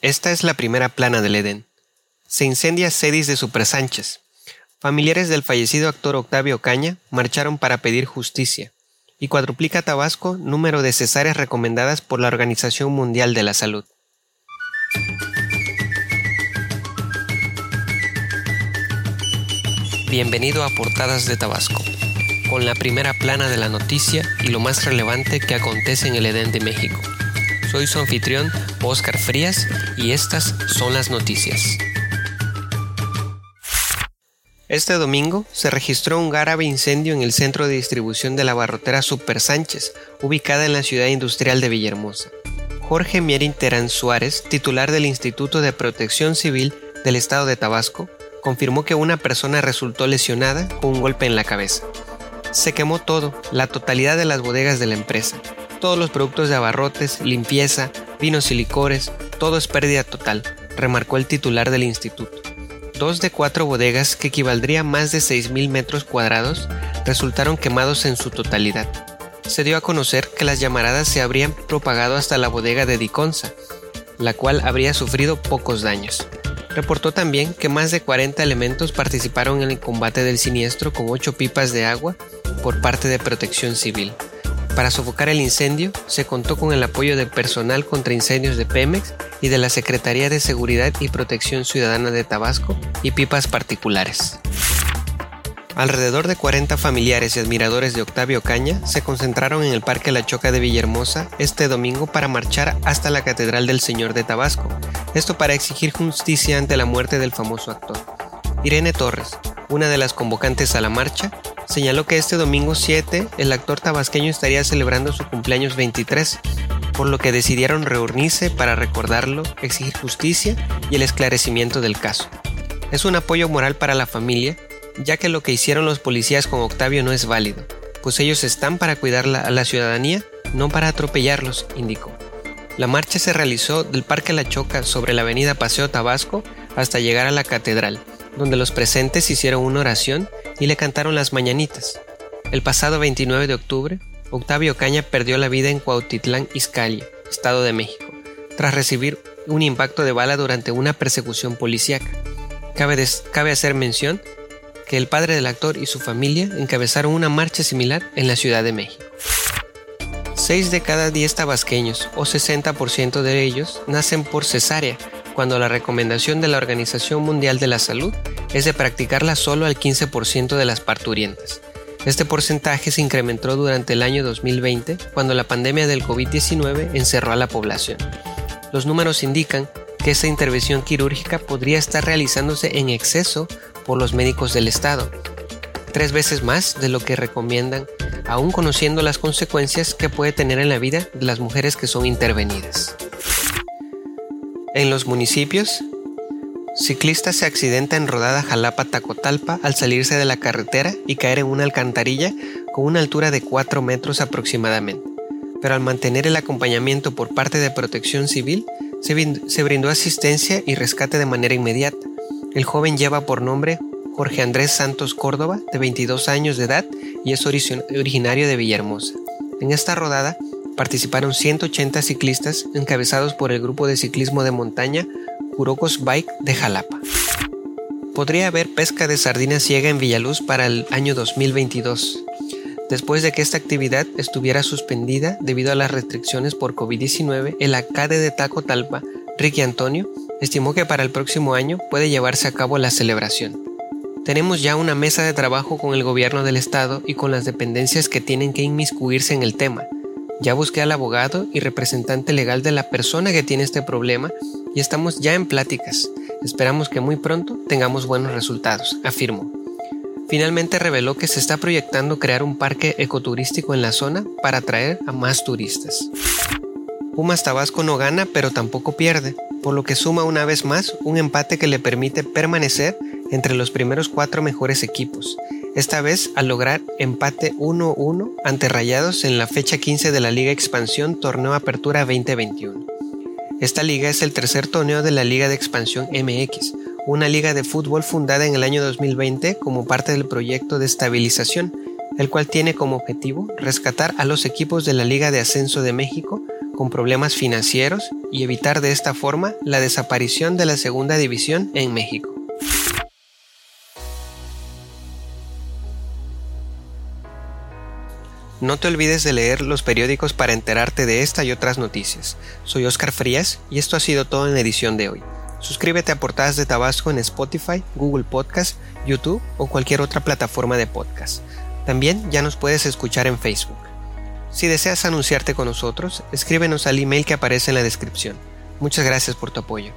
Esta es la primera plana del Edén. Se incendia Cedis de Super Sánchez. Familiares del fallecido actor Octavio Caña marcharon para pedir justicia. Y cuadruplica Tabasco número de cesáreas recomendadas por la Organización Mundial de la Salud. Bienvenido a Portadas de Tabasco, con la primera plana de la noticia y lo más relevante que acontece en el Edén de México. Soy su anfitrión, Oscar Frías, y estas son las noticias. Este domingo se registró un grave incendio en el centro de distribución de la barrotera Super Sánchez, ubicada en la ciudad industrial de Villahermosa. Jorge Mierin Terán Suárez, titular del Instituto de Protección Civil del Estado de Tabasco, confirmó que una persona resultó lesionada con un golpe en la cabeza. Se quemó todo, la totalidad de las bodegas de la empresa, todos los productos de abarrotes, limpieza, vinos y licores, todo es pérdida total, remarcó el titular del instituto. Dos de cuatro bodegas, que equivaldría a más de 6.000 metros cuadrados, resultaron quemados en su totalidad. Se dio a conocer que las llamaradas se habrían propagado hasta la bodega de Diconza, la cual habría sufrido pocos daños. Reportó también que más de 40 elementos participaron en el combate del siniestro con 8 pipas de agua por parte de Protección Civil. Para sofocar el incendio, se contó con el apoyo del personal contra incendios de Pemex y de la Secretaría de Seguridad y Protección Ciudadana de Tabasco y pipas particulares. Alrededor de 40 familiares y admiradores de Octavio Caña se concentraron en el Parque La Choca de Villahermosa este domingo para marchar hasta la Catedral del Señor de Tabasco, esto para exigir justicia ante la muerte del famoso actor. Irene Torres, una de las convocantes a la marcha, señaló que este domingo 7 el actor tabasqueño estaría celebrando su cumpleaños 23, por lo que decidieron reunirse para recordarlo, exigir justicia y el esclarecimiento del caso. Es un apoyo moral para la familia, ya que lo que hicieron los policías con Octavio no es válido, pues ellos están para cuidar a la ciudadanía, no para atropellarlos, indicó. La marcha se realizó del Parque La Choca sobre la avenida Paseo Tabasco hasta llegar a la catedral, donde los presentes hicieron una oración y le cantaron las mañanitas. El pasado 29 de octubre, Octavio Caña perdió la vida en Cuautitlán, Izcalli, Estado de México, tras recibir un impacto de bala durante una persecución policíaca. Cabe, cabe hacer mención que el padre del actor y su familia encabezaron una marcha similar en la Ciudad de México. 6 de cada 10 tabasqueños, o 60% de ellos, nacen por cesárea, cuando la recomendación de la Organización Mundial de la Salud es de practicarla solo al 15% de las parturientas. Este porcentaje se incrementó durante el año 2020, cuando la pandemia del COVID-19 encerró a la población. Los números indican que esta intervención quirúrgica podría estar realizándose en exceso por los médicos del Estado, tres veces más de lo que recomiendan, aún conociendo las consecuencias que puede tener en la vida de las mujeres que son intervenidas. En los municipios, Ciclista se accidenta en rodada Jalapa-Tacotalpa al salirse de la carretera y caer en una alcantarilla con una altura de 4 metros aproximadamente. Pero al mantener el acompañamiento por parte de Protección Civil, se brindó asistencia y rescate de manera inmediata. El joven lleva por nombre Jorge Andrés Santos Córdoba, de 22 años de edad, y es originario de Villahermosa. En esta rodada participaron 180 ciclistas encabezados por el grupo de ciclismo de montaña Curocos Bike de Jalapa. Podría haber pesca de sardina ciega en Villaluz para el año 2022, después de que esta actividad estuviera suspendida debido a las restricciones por COVID-19, el alcalde de Taco Talpa, Ricky Antonio, estimó que para el próximo año puede llevarse a cabo la celebración. Tenemos ya una mesa de trabajo con el gobierno del estado y con las dependencias que tienen que inmiscuirse en el tema. Ya busqué al abogado y representante legal de la persona que tiene este problema y estamos ya en pláticas. Esperamos que muy pronto tengamos buenos resultados, afirmó. Finalmente reveló que se está proyectando crear un parque ecoturístico en la zona para atraer a más turistas. Pumas Tabasco no gana pero tampoco pierde, por lo que suma una vez más un empate que le permite permanecer entre los primeros cuatro mejores equipos, esta vez al lograr empate 1-1 ante Rayados en la fecha 15 de la Liga Expansión Torneo Apertura 2021. Esta liga es el tercer torneo de la Liga de Expansión MX, una liga de fútbol fundada en el año 2020 como parte del proyecto de estabilización, el cual tiene como objetivo rescatar a los equipos de la Liga de Ascenso de México con problemas financieros y evitar de esta forma la desaparición de la segunda división en México. No te olvides de leer los periódicos para enterarte de esta y otras noticias. Soy Oscar Frías y esto ha sido todo en la edición de hoy. Suscríbete a Portadas de Tabasco en Spotify, Google Podcast, YouTube o cualquier otra plataforma de podcast. También ya nos puedes escuchar en Facebook. Si deseas anunciarte con nosotros, escríbenos al email que aparece en la descripción. Muchas gracias por tu apoyo.